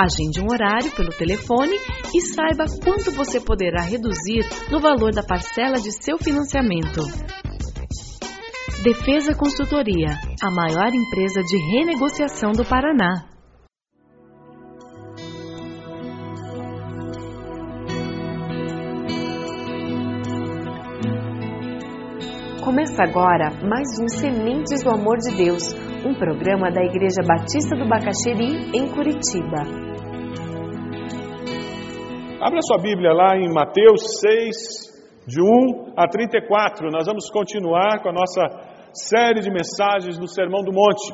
Agende um horário pelo telefone e saiba quanto você poderá reduzir no valor da parcela de seu financiamento. Defesa Consultoria, a maior empresa de renegociação do Paraná. Começa agora mais um Sementes do Amor de Deus, um programa da Igreja Batista do Bacaxeri, em Curitiba. Abra sua Bíblia lá em Mateus 6, de 1 a 34. Nós vamos continuar com a nossa série de mensagens do Sermão do Monte.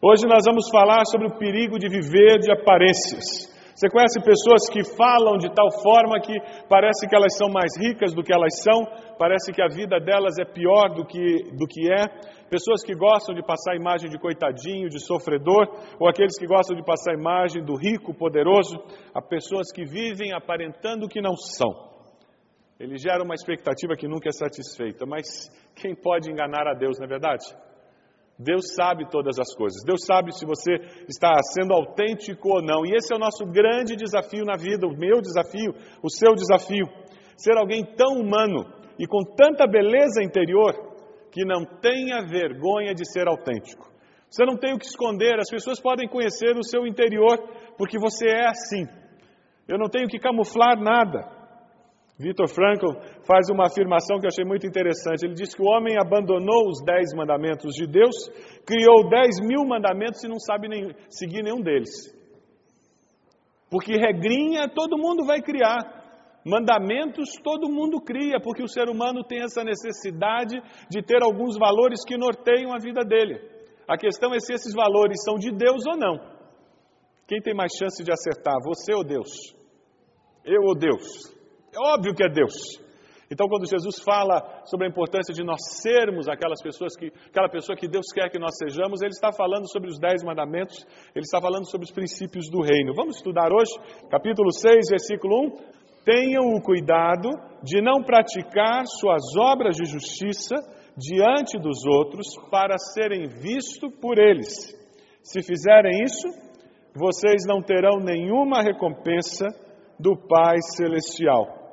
Hoje nós vamos falar sobre o perigo de viver de aparências. Você conhece pessoas que falam de tal forma que parece que elas são mais ricas do que elas são, parece que a vida delas é pior do que, do que é. Pessoas que gostam de passar a imagem de coitadinho, de sofredor, ou aqueles que gostam de passar a imagem do rico, poderoso, a pessoas que vivem aparentando que não são. Ele gera uma expectativa que nunca é satisfeita, mas quem pode enganar a Deus, não é verdade? Deus sabe todas as coisas. Deus sabe se você está sendo autêntico ou não. E esse é o nosso grande desafio na vida, o meu desafio, o seu desafio. Ser alguém tão humano e com tanta beleza interior que não tenha vergonha de ser autêntico. Você não tem o que esconder, as pessoas podem conhecer o seu interior porque você é assim. Eu não tenho que camuflar nada. Victor Frankl faz uma afirmação que eu achei muito interessante. Ele diz que o homem abandonou os dez mandamentos de Deus, criou dez mil mandamentos e não sabe nem, seguir nenhum deles. Porque regrinha todo mundo vai criar. Mandamentos todo mundo cria, porque o ser humano tem essa necessidade de ter alguns valores que norteiam a vida dele. A questão é se esses valores são de Deus ou não. Quem tem mais chance de acertar, você ou Deus? Eu ou Deus? É óbvio que é Deus. Então, quando Jesus fala sobre a importância de nós sermos aquelas pessoas que, aquela pessoa que Deus quer que nós sejamos, ele está falando sobre os dez mandamentos, ele está falando sobre os princípios do reino. Vamos estudar hoje, capítulo 6, versículo 1. Tenham o cuidado de não praticar suas obras de justiça diante dos outros para serem vistos por eles. Se fizerem isso, vocês não terão nenhuma recompensa do Pai Celestial.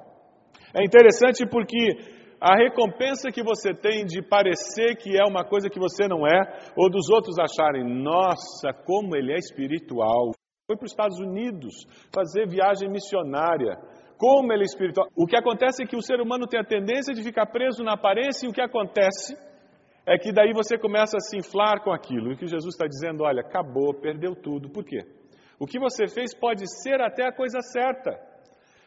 É interessante porque a recompensa que você tem de parecer que é uma coisa que você não é, ou dos outros acharem, nossa, como ele é espiritual. Foi para os Estados Unidos fazer viagem missionária. Como ele é espiritual. O que acontece é que o ser humano tem a tendência de ficar preso na aparência, e o que acontece é que daí você começa a se inflar com aquilo. E que Jesus está dizendo, olha, acabou, perdeu tudo. Por quê? O que você fez pode ser até a coisa certa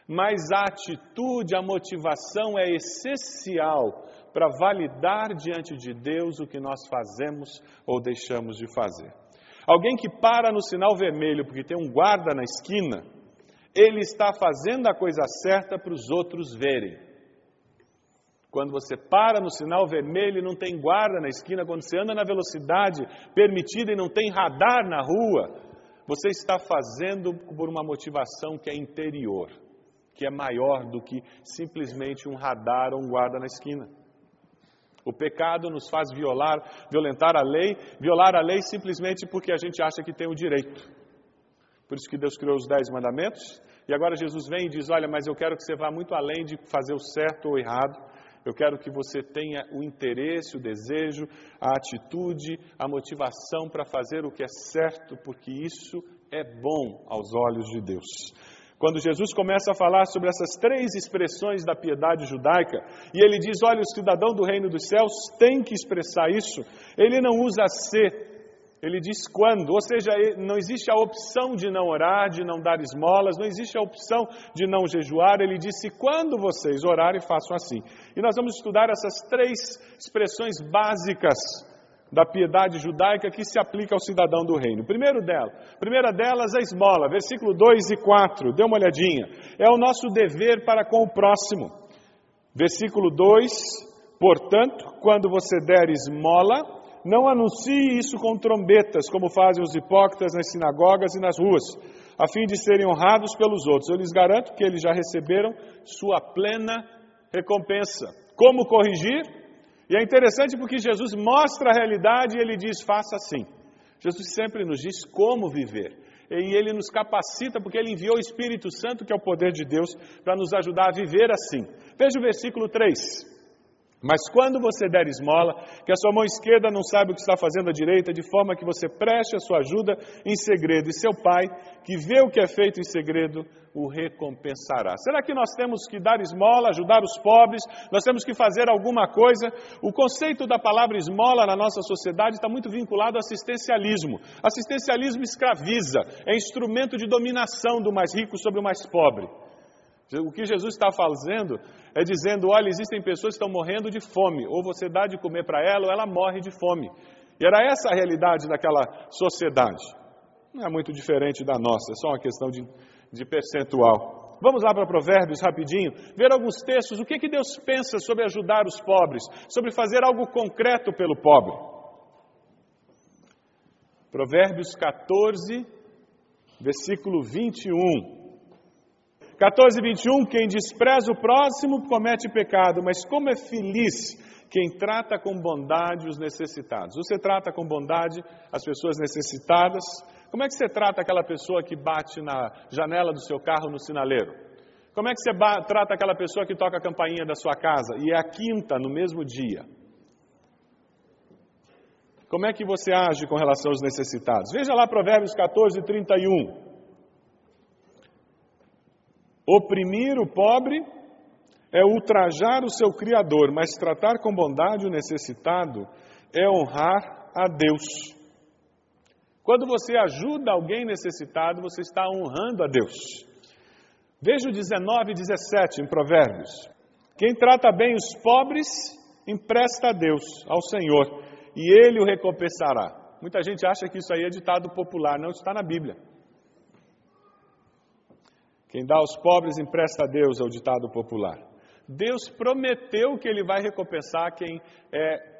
mas a atitude, a motivação é essencial para validar diante de Deus o que nós fazemos ou deixamos de fazer. Alguém que para no sinal vermelho porque tem um guarda na esquina, ele está fazendo a coisa certa para os outros verem. Quando você para no sinal vermelho e não tem guarda na esquina, quando você anda na velocidade permitida e não tem radar na rua, você está fazendo por uma motivação que é interior que é maior do que simplesmente um radar ou um guarda na esquina. O pecado nos faz violar, violentar a lei, violar a lei simplesmente porque a gente acha que tem o direito. Por isso que Deus criou os dez mandamentos. E agora Jesus vem e diz: Olha, mas eu quero que você vá muito além de fazer o certo ou errado. Eu quero que você tenha o interesse, o desejo, a atitude, a motivação para fazer o que é certo, porque isso é bom aos olhos de Deus. Quando Jesus começa a falar sobre essas três expressões da piedade judaica, e ele diz: olha, o cidadão do reino dos céus tem que expressar isso, ele não usa ser, ele diz quando, ou seja, não existe a opção de não orar, de não dar esmolas, não existe a opção de não jejuar, ele disse quando vocês orarem, façam assim. E nós vamos estudar essas três expressões básicas da piedade judaica que se aplica ao cidadão do reino. Primeiro dela, primeira delas a esmola, versículo 2 e 4, dê uma olhadinha. É o nosso dever para com o próximo. Versículo 2, portanto, quando você der esmola, não anuncie isso com trombetas, como fazem os hipócritas nas sinagogas e nas ruas, a fim de serem honrados pelos outros. Eu lhes garanto que eles já receberam sua plena recompensa. Como corrigir? E é interessante porque Jesus mostra a realidade e ele diz: faça assim. Jesus sempre nos diz como viver. E ele nos capacita porque ele enviou o Espírito Santo, que é o poder de Deus, para nos ajudar a viver assim. Veja o versículo 3. Mas quando você der esmola, que a sua mão esquerda não saiba o que está fazendo a direita, de forma que você preste a sua ajuda em segredo, e seu pai, que vê o que é feito em segredo, o recompensará. Será que nós temos que dar esmola, ajudar os pobres? Nós temos que fazer alguma coisa? O conceito da palavra esmola na nossa sociedade está muito vinculado ao assistencialismo. Assistencialismo escraviza, é instrumento de dominação do mais rico sobre o mais pobre. O que Jesus está fazendo é dizendo: olha, existem pessoas que estão morrendo de fome, ou você dá de comer para ela, ou ela morre de fome. E era essa a realidade daquela sociedade. Não é muito diferente da nossa, é só uma questão de, de percentual. Vamos lá para Provérbios rapidinho, ver alguns textos, o que, que Deus pensa sobre ajudar os pobres, sobre fazer algo concreto pelo pobre. Provérbios 14, versículo 21. 14, 21, quem despreza o próximo comete pecado, mas como é feliz quem trata com bondade os necessitados. Você trata com bondade as pessoas necessitadas? Como é que você trata aquela pessoa que bate na janela do seu carro no sinaleiro? Como é que você trata aquela pessoa que toca a campainha da sua casa e é a quinta no mesmo dia? Como é que você age com relação aos necessitados? Veja lá Provérbios 14, 31. Oprimir o pobre é ultrajar o seu Criador, mas tratar com bondade o necessitado é honrar a Deus. Quando você ajuda alguém necessitado, você está honrando a Deus. Veja o 19 e 17 em Provérbios. Quem trata bem os pobres, empresta a Deus, ao Senhor, e Ele o recompensará. Muita gente acha que isso aí é ditado popular, não está na Bíblia. Quem dá aos pobres empresta a Deus, é o ditado popular. Deus prometeu que Ele vai recompensar quem é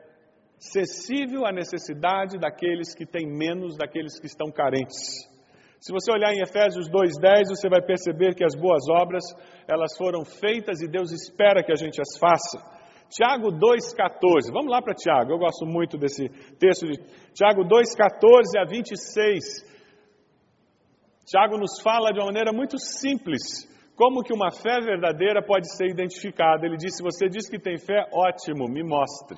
sensível à necessidade daqueles que têm menos, daqueles que estão carentes. Se você olhar em Efésios 2:10, você vai perceber que as boas obras, elas foram feitas e Deus espera que a gente as faça. Tiago 2:14. Vamos lá para Tiago. Eu gosto muito desse texto de Tiago 2:14 a 26. Tiago nos fala de uma maneira muito simples como que uma fé verdadeira pode ser identificada. Ele diz: se você diz que tem fé, ótimo, me mostre.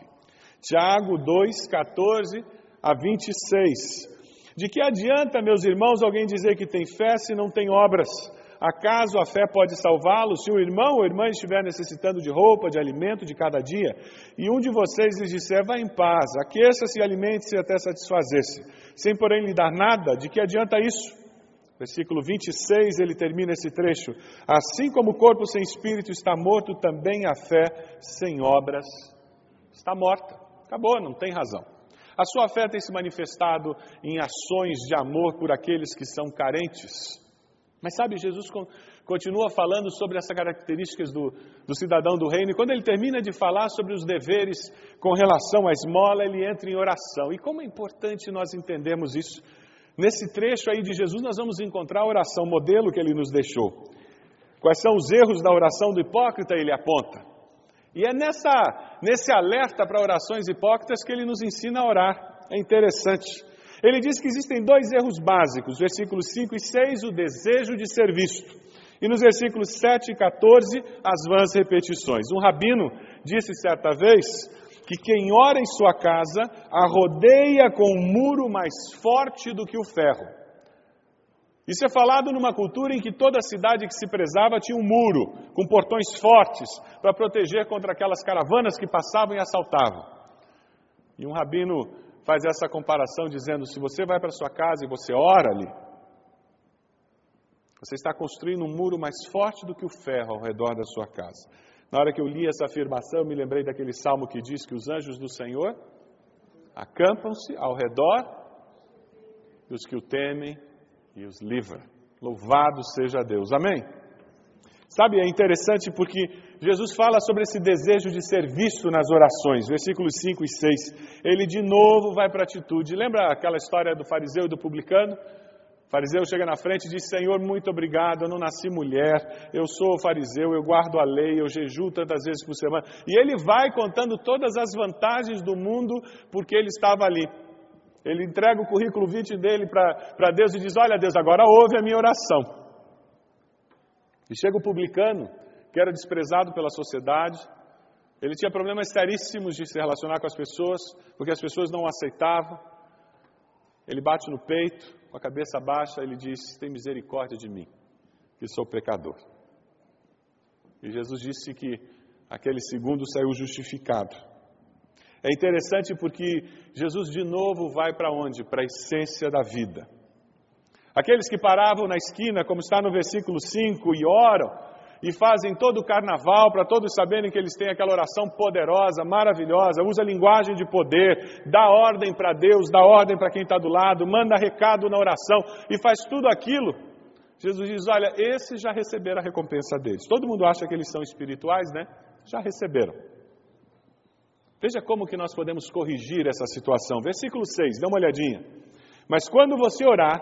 Tiago 2, 14 a 26. De que adianta, meus irmãos, alguém dizer que tem fé se não tem obras? Acaso a fé pode salvá-lo? Se o irmão ou irmã estiver necessitando de roupa, de alimento de cada dia, e um de vocês lhes disser, vá em paz, aqueça-se e alimente-se até satisfazer-se, sem porém lhe dar nada, de que adianta isso? Versículo 26, ele termina esse trecho. Assim como o corpo sem espírito está morto, também a fé sem obras está morta. Acabou, não tem razão. A sua fé tem se manifestado em ações de amor por aqueles que são carentes. Mas sabe, Jesus continua falando sobre essas características do, do cidadão do reino, e quando ele termina de falar sobre os deveres com relação à esmola, ele entra em oração. E como é importante nós entendermos isso Nesse trecho aí de Jesus, nós vamos encontrar a oração modelo que ele nos deixou. Quais são os erros da oração do hipócrita? Ele aponta. E é nessa, nesse alerta para orações hipócritas que ele nos ensina a orar. É interessante. Ele diz que existem dois erros básicos, versículos 5 e 6, o desejo de ser visto. E nos versículos 7 e 14, as vãs repetições. Um rabino disse certa vez que quem ora em sua casa a rodeia com um muro mais forte do que o ferro. Isso é falado numa cultura em que toda cidade que se prezava tinha um muro, com portões fortes, para proteger contra aquelas caravanas que passavam e assaltavam. E um rabino faz essa comparação dizendo: se você vai para sua casa e você ora ali, você está construindo um muro mais forte do que o ferro ao redor da sua casa. Na hora que eu li essa afirmação, me lembrei daquele salmo que diz que os anjos do Senhor acampam-se ao redor dos que o temem e os livra. Louvado seja Deus. Amém? Sabe, é interessante porque Jesus fala sobre esse desejo de ser visto nas orações, versículos 5 e 6. Ele de novo vai para a atitude. Lembra aquela história do fariseu e do publicano? Fariseu chega na frente e diz: Senhor, muito obrigado, eu não nasci mulher, eu sou fariseu, eu guardo a lei, eu jejuo tantas vezes por semana. E ele vai contando todas as vantagens do mundo porque ele estava ali. Ele entrega o currículo 20 dele para Deus e diz: Olha, Deus, agora ouve a minha oração. E chega o publicano, que era desprezado pela sociedade, ele tinha problemas seríssimos de se relacionar com as pessoas, porque as pessoas não o aceitavam. Ele bate no peito, com a cabeça baixa, ele diz: Tem misericórdia de mim, que sou pecador. E Jesus disse que aquele segundo saiu justificado. É interessante porque Jesus de novo vai para onde? Para a essência da vida. Aqueles que paravam na esquina, como está no versículo 5, e oram, e fazem todo o carnaval para todos saberem que eles têm aquela oração poderosa, maravilhosa, usa linguagem de poder, dá ordem para Deus, dá ordem para quem está do lado, manda recado na oração e faz tudo aquilo. Jesus diz: Olha, esses já receberam a recompensa deles. Todo mundo acha que eles são espirituais, né? Já receberam. Veja como que nós podemos corrigir essa situação. Versículo 6, dá uma olhadinha. Mas quando você orar,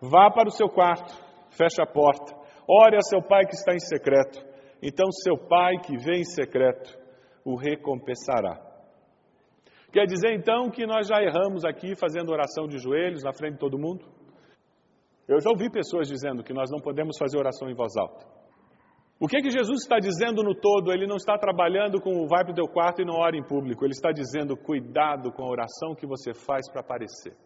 vá para o seu quarto, feche a porta, ore a seu pai que está em secreto. Então seu pai que vem em secreto o recompensará. Quer dizer então que nós já erramos aqui fazendo oração de joelhos na frente de todo mundo? Eu já ouvi pessoas dizendo que nós não podemos fazer oração em voz alta. O que, que Jesus está dizendo no todo? Ele não está trabalhando com o vai para o teu quarto e não ora em público. Ele está dizendo cuidado com a oração que você faz para aparecer.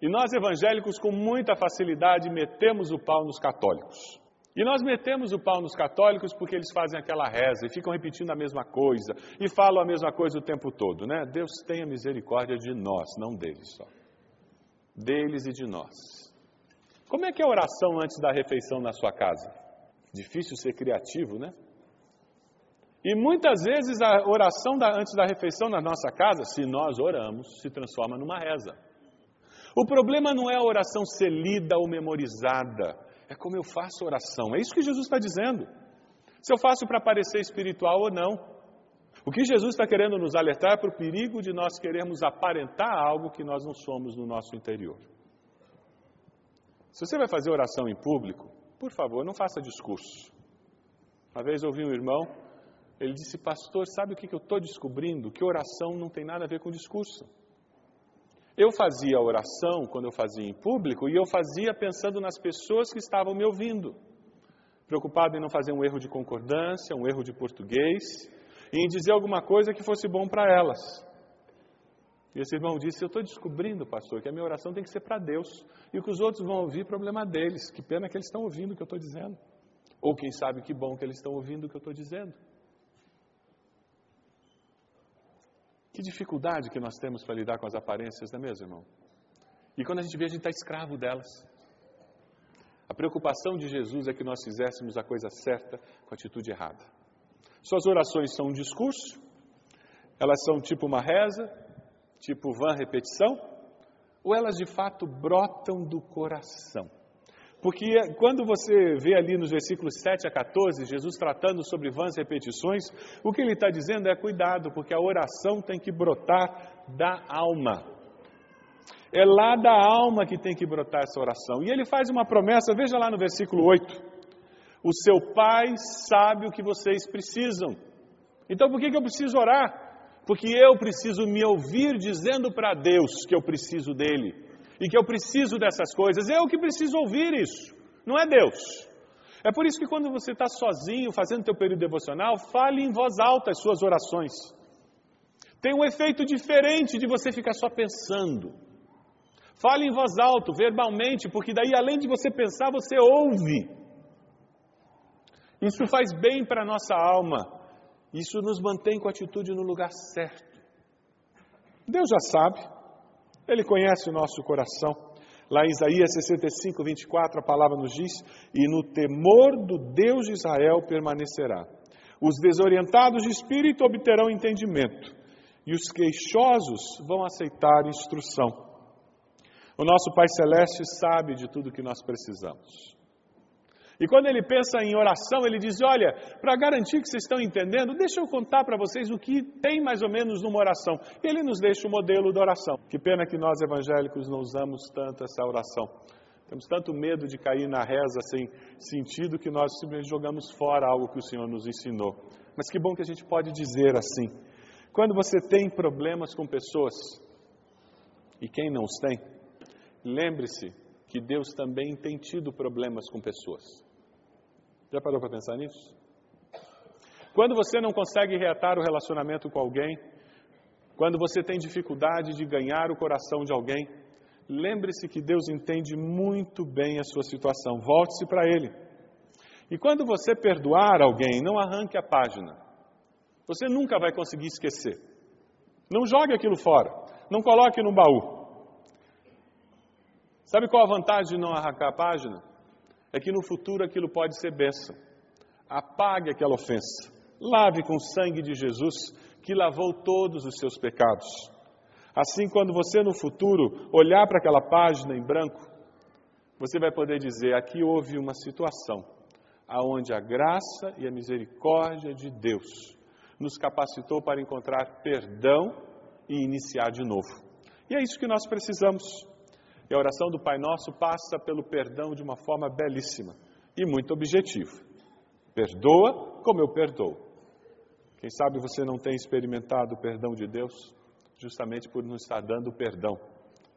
E nós evangélicos, com muita facilidade, metemos o pau nos católicos. E nós metemos o pau nos católicos porque eles fazem aquela reza e ficam repetindo a mesma coisa e falam a mesma coisa o tempo todo, né? Deus tenha misericórdia de nós, não deles só. Deles e de nós. Como é que é a oração antes da refeição na sua casa? Difícil ser criativo, né? E muitas vezes a oração da, antes da refeição na nossa casa, se nós oramos, se transforma numa reza. O problema não é a oração ser lida ou memorizada, é como eu faço oração. É isso que Jesus está dizendo. Se eu faço para parecer espiritual ou não. O que Jesus está querendo nos alertar é para o perigo de nós queremos aparentar algo que nós não somos no nosso interior. Se você vai fazer oração em público, por favor, não faça discurso. Uma vez ouvi um irmão, ele disse, pastor, sabe o que eu estou descobrindo? Que oração não tem nada a ver com discurso. Eu fazia oração quando eu fazia em público e eu fazia pensando nas pessoas que estavam me ouvindo, preocupado em não fazer um erro de concordância, um erro de português, e em dizer alguma coisa que fosse bom para elas. E esse irmão disse: Eu estou descobrindo, pastor, que a minha oração tem que ser para Deus. E o que os outros vão ouvir, problema deles. Que pena que eles estão ouvindo o que eu estou dizendo. Ou quem sabe que bom que eles estão ouvindo o que eu estou dizendo. Que dificuldade que nós temos para lidar com as aparências, não é mesmo, irmão? E quando a gente vê, a gente está escravo delas. A preocupação de Jesus é que nós fizéssemos a coisa certa com a atitude errada. Suas orações são um discurso, elas são tipo uma reza, tipo vã repetição, ou elas de fato brotam do coração? Porque quando você vê ali nos versículos 7 a 14, Jesus tratando sobre vãs repetições, o que ele está dizendo é cuidado, porque a oração tem que brotar da alma. É lá da alma que tem que brotar essa oração. E ele faz uma promessa, veja lá no versículo 8. O seu Pai sabe o que vocês precisam. Então por que, que eu preciso orar? Porque eu preciso me ouvir dizendo para Deus que eu preciso dele e que eu preciso dessas coisas. Eu que preciso ouvir isso, não é Deus. É por isso que quando você está sozinho fazendo teu período devocional, fale em voz alta as suas orações. Tem um efeito diferente de você ficar só pensando. Fale em voz alta, verbalmente, porque daí além de você pensar, você ouve. Isso faz bem para a nossa alma. Isso nos mantém com a atitude no lugar certo. Deus já sabe, Ele conhece o nosso coração. Lá em Isaías 65, 24, a palavra nos diz: E no temor do Deus de Israel permanecerá. Os desorientados de espírito obterão entendimento, e os queixosos vão aceitar instrução. O nosso Pai Celeste sabe de tudo que nós precisamos. E quando ele pensa em oração, ele diz: Olha, para garantir que vocês estão entendendo, deixa eu contar para vocês o que tem mais ou menos numa oração. E ele nos deixa o modelo da oração. Que pena que nós evangélicos não usamos tanto essa oração. Temos tanto medo de cair na reza sem sentido que nós simplesmente jogamos fora algo que o Senhor nos ensinou. Mas que bom que a gente pode dizer assim. Quando você tem problemas com pessoas, e quem não os tem, lembre-se que Deus também tem tido problemas com pessoas. Já parou para pensar nisso? Quando você não consegue reatar o relacionamento com alguém, quando você tem dificuldade de ganhar o coração de alguém, lembre-se que Deus entende muito bem a sua situação. Volte-se para Ele. E quando você perdoar alguém, não arranque a página. Você nunca vai conseguir esquecer. Não jogue aquilo fora. Não coloque no baú. Sabe qual a vantagem de não arrancar a página? É que no futuro aquilo pode ser bênção. Apague aquela ofensa. Lave com o sangue de Jesus, que lavou todos os seus pecados. Assim, quando você no futuro olhar para aquela página em branco, você vai poder dizer: aqui houve uma situação aonde a graça e a misericórdia de Deus nos capacitou para encontrar perdão e iniciar de novo. E é isso que nós precisamos. E a oração do Pai Nosso passa pelo perdão de uma forma belíssima e muito objetiva. Perdoa como eu perdoo. Quem sabe você não tem experimentado o perdão de Deus justamente por não estar dando o perdão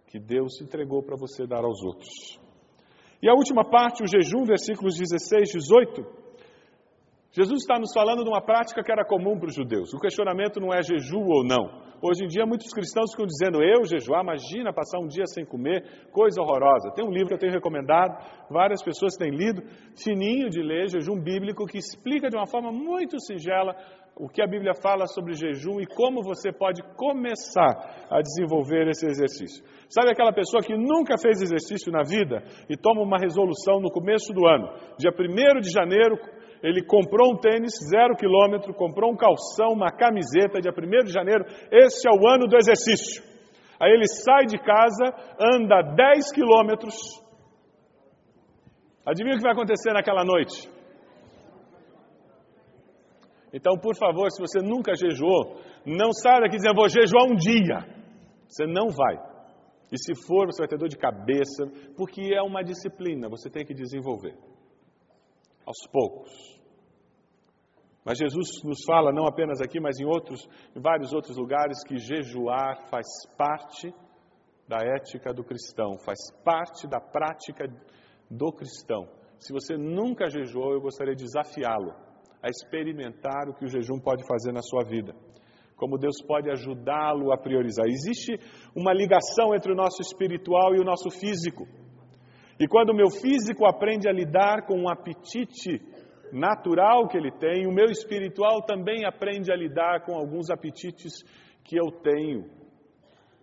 que Deus entregou para você dar aos outros. E a última parte, o jejum, versículos 16, 18. Jesus está nos falando de uma prática que era comum para os judeus. O questionamento não é jejum ou não. Hoje em dia, muitos cristãos ficam dizendo: eu jejuar, imagina passar um dia sem comer, coisa horrorosa. Tem um livro que eu tenho recomendado, várias pessoas têm lido, fininho de ler, jejum bíblico, que explica de uma forma muito singela o que a Bíblia fala sobre jejum e como você pode começar a desenvolver esse exercício. Sabe aquela pessoa que nunca fez exercício na vida e toma uma resolução no começo do ano, dia 1 de janeiro, ele comprou um tênis zero quilômetro, comprou um calção, uma camiseta, dia 1 de janeiro, esse é o ano do exercício. Aí ele sai de casa, anda 10 quilômetros. Adivinha o que vai acontecer naquela noite? Então, por favor, se você nunca jejuou, não saia daqui dizendo, vou jejuar um dia. Você não vai. E se for, você vai ter dor de cabeça, porque é uma disciplina, você tem que desenvolver aos poucos. Mas Jesus nos fala, não apenas aqui, mas em outros, em vários outros lugares, que jejuar faz parte da ética do cristão, faz parte da prática do cristão. Se você nunca jejuou, eu gostaria de desafiá-lo a experimentar o que o jejum pode fazer na sua vida. Como Deus pode ajudá-lo a priorizar. Existe uma ligação entre o nosso espiritual e o nosso físico. E quando o meu físico aprende a lidar com um apetite natural que ele tem, o meu espiritual também aprende a lidar com alguns apetites que eu tenho.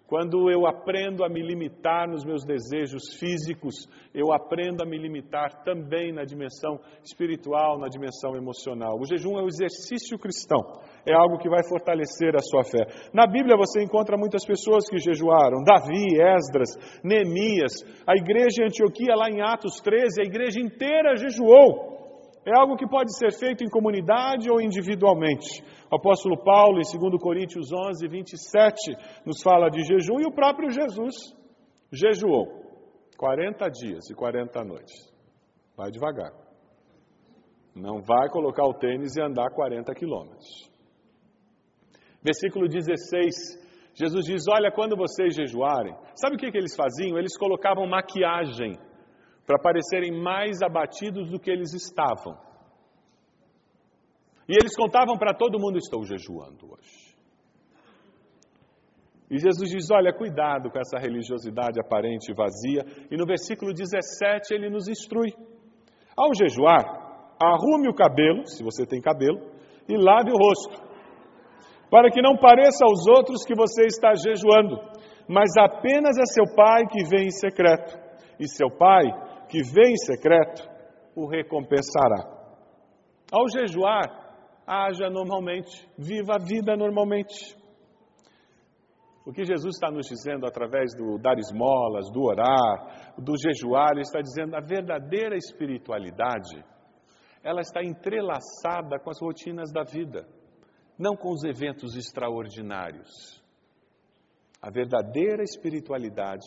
Quando eu aprendo a me limitar nos meus desejos físicos, eu aprendo a me limitar também na dimensão espiritual, na dimensão emocional. O jejum é um exercício cristão, é algo que vai fortalecer a sua fé. Na Bíblia você encontra muitas pessoas que jejuaram: Davi, Esdras, Neemias, a igreja em Antioquia, lá em Atos 13, a igreja inteira jejuou. É algo que pode ser feito em comunidade ou individualmente. O apóstolo Paulo, em 2 Coríntios 11, 27, nos fala de jejum e o próprio Jesus jejuou 40 dias e 40 noites. Vai devagar. Não vai colocar o tênis e andar 40 quilômetros. Versículo 16, Jesus diz: Olha, quando vocês jejuarem, sabe o que, que eles faziam? Eles colocavam maquiagem para parecerem mais abatidos do que eles estavam. E eles contavam para todo mundo: Estou jejuando hoje. E Jesus diz: Olha, cuidado com essa religiosidade aparente e vazia. E no versículo 17 ele nos instrui: Ao jejuar, arrume o cabelo, se você tem cabelo, e lave o rosto, para que não pareça aos outros que você está jejuando, mas apenas a seu pai que vem em secreto. E seu pai, que vem em secreto, o recompensará. Ao jejuar, haja normalmente, viva a vida normalmente. O que Jesus está nos dizendo através do dar esmolas, do orar, do jejuar, ele está dizendo a verdadeira espiritualidade, ela está entrelaçada com as rotinas da vida, não com os eventos extraordinários. A verdadeira espiritualidade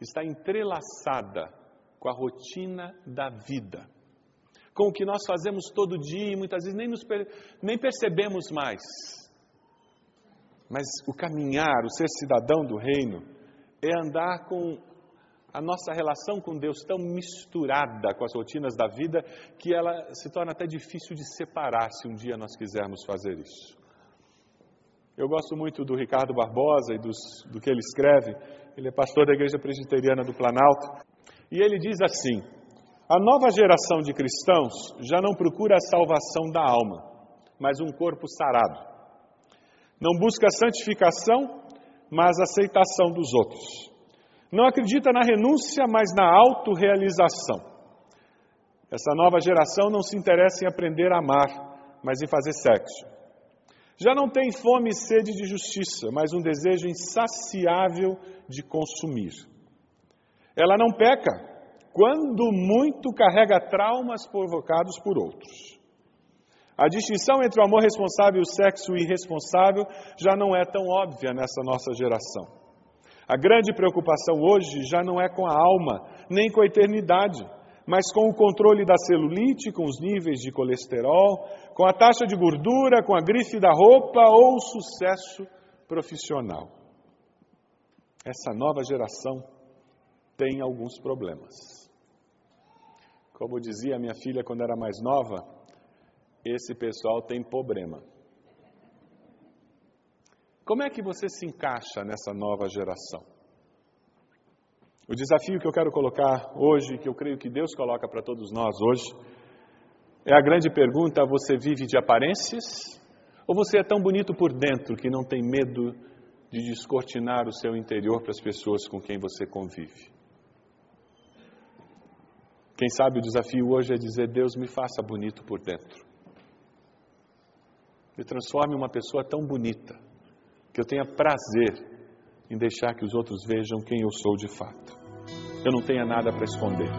está entrelaçada com a rotina da vida, com o que nós fazemos todo dia e muitas vezes nem, nos, nem percebemos mais mas o caminhar, o ser cidadão do reino, é andar com a nossa relação com Deus tão misturada com as rotinas da vida que ela se torna até difícil de separar se um dia nós quisermos fazer isso. Eu gosto muito do Ricardo Barbosa e dos, do que ele escreve. Ele é pastor da Igreja Presbiteriana do Planalto. E ele diz assim: A nova geração de cristãos já não procura a salvação da alma, mas um corpo sarado. Não busca santificação, mas aceitação dos outros. Não acredita na renúncia, mas na autorrealização. Essa nova geração não se interessa em aprender a amar, mas em fazer sexo. Já não tem fome e sede de justiça, mas um desejo insaciável de consumir. Ela não peca, quando muito carrega traumas provocados por outros. A distinção entre o amor responsável e o sexo irresponsável já não é tão óbvia nessa nossa geração. A grande preocupação hoje já não é com a alma, nem com a eternidade, mas com o controle da celulite, com os níveis de colesterol, com a taxa de gordura, com a grife da roupa ou o sucesso profissional. Essa nova geração tem alguns problemas. Como dizia minha filha quando era mais nova, esse pessoal tem problema. Como é que você se encaixa nessa nova geração? O desafio que eu quero colocar hoje, que eu creio que Deus coloca para todos nós hoje, é a grande pergunta: você vive de aparências? Ou você é tão bonito por dentro que não tem medo de descortinar o seu interior para as pessoas com quem você convive? Quem sabe o desafio hoje é dizer: Deus me faça bonito por dentro. Me transforme em uma pessoa tão bonita que eu tenha prazer em deixar que os outros vejam quem eu sou de fato. Eu não tenha nada para esconder.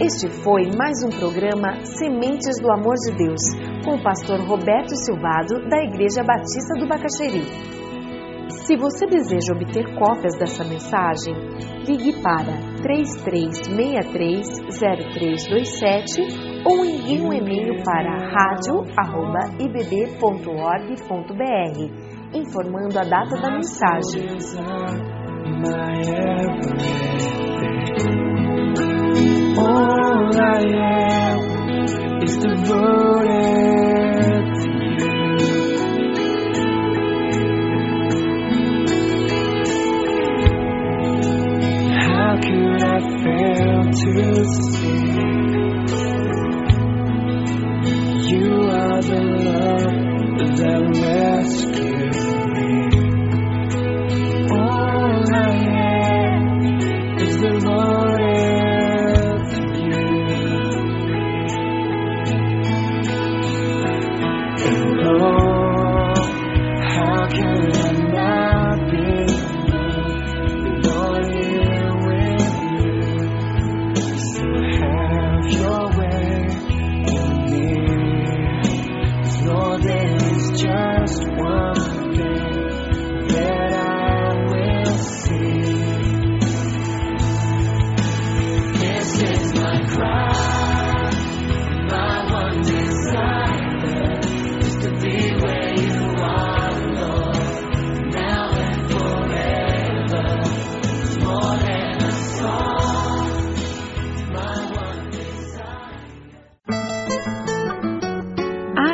Este foi mais um programa Sementes do Amor de Deus, com o pastor Roberto Silvado, da Igreja Batista do Bacaxeri. Se você deseja obter cópias dessa mensagem, ligue para 33630327 ou envie um e-mail para radio@ibb.org.br informando a data da mensagem. All I am is devoted to see. You are the love that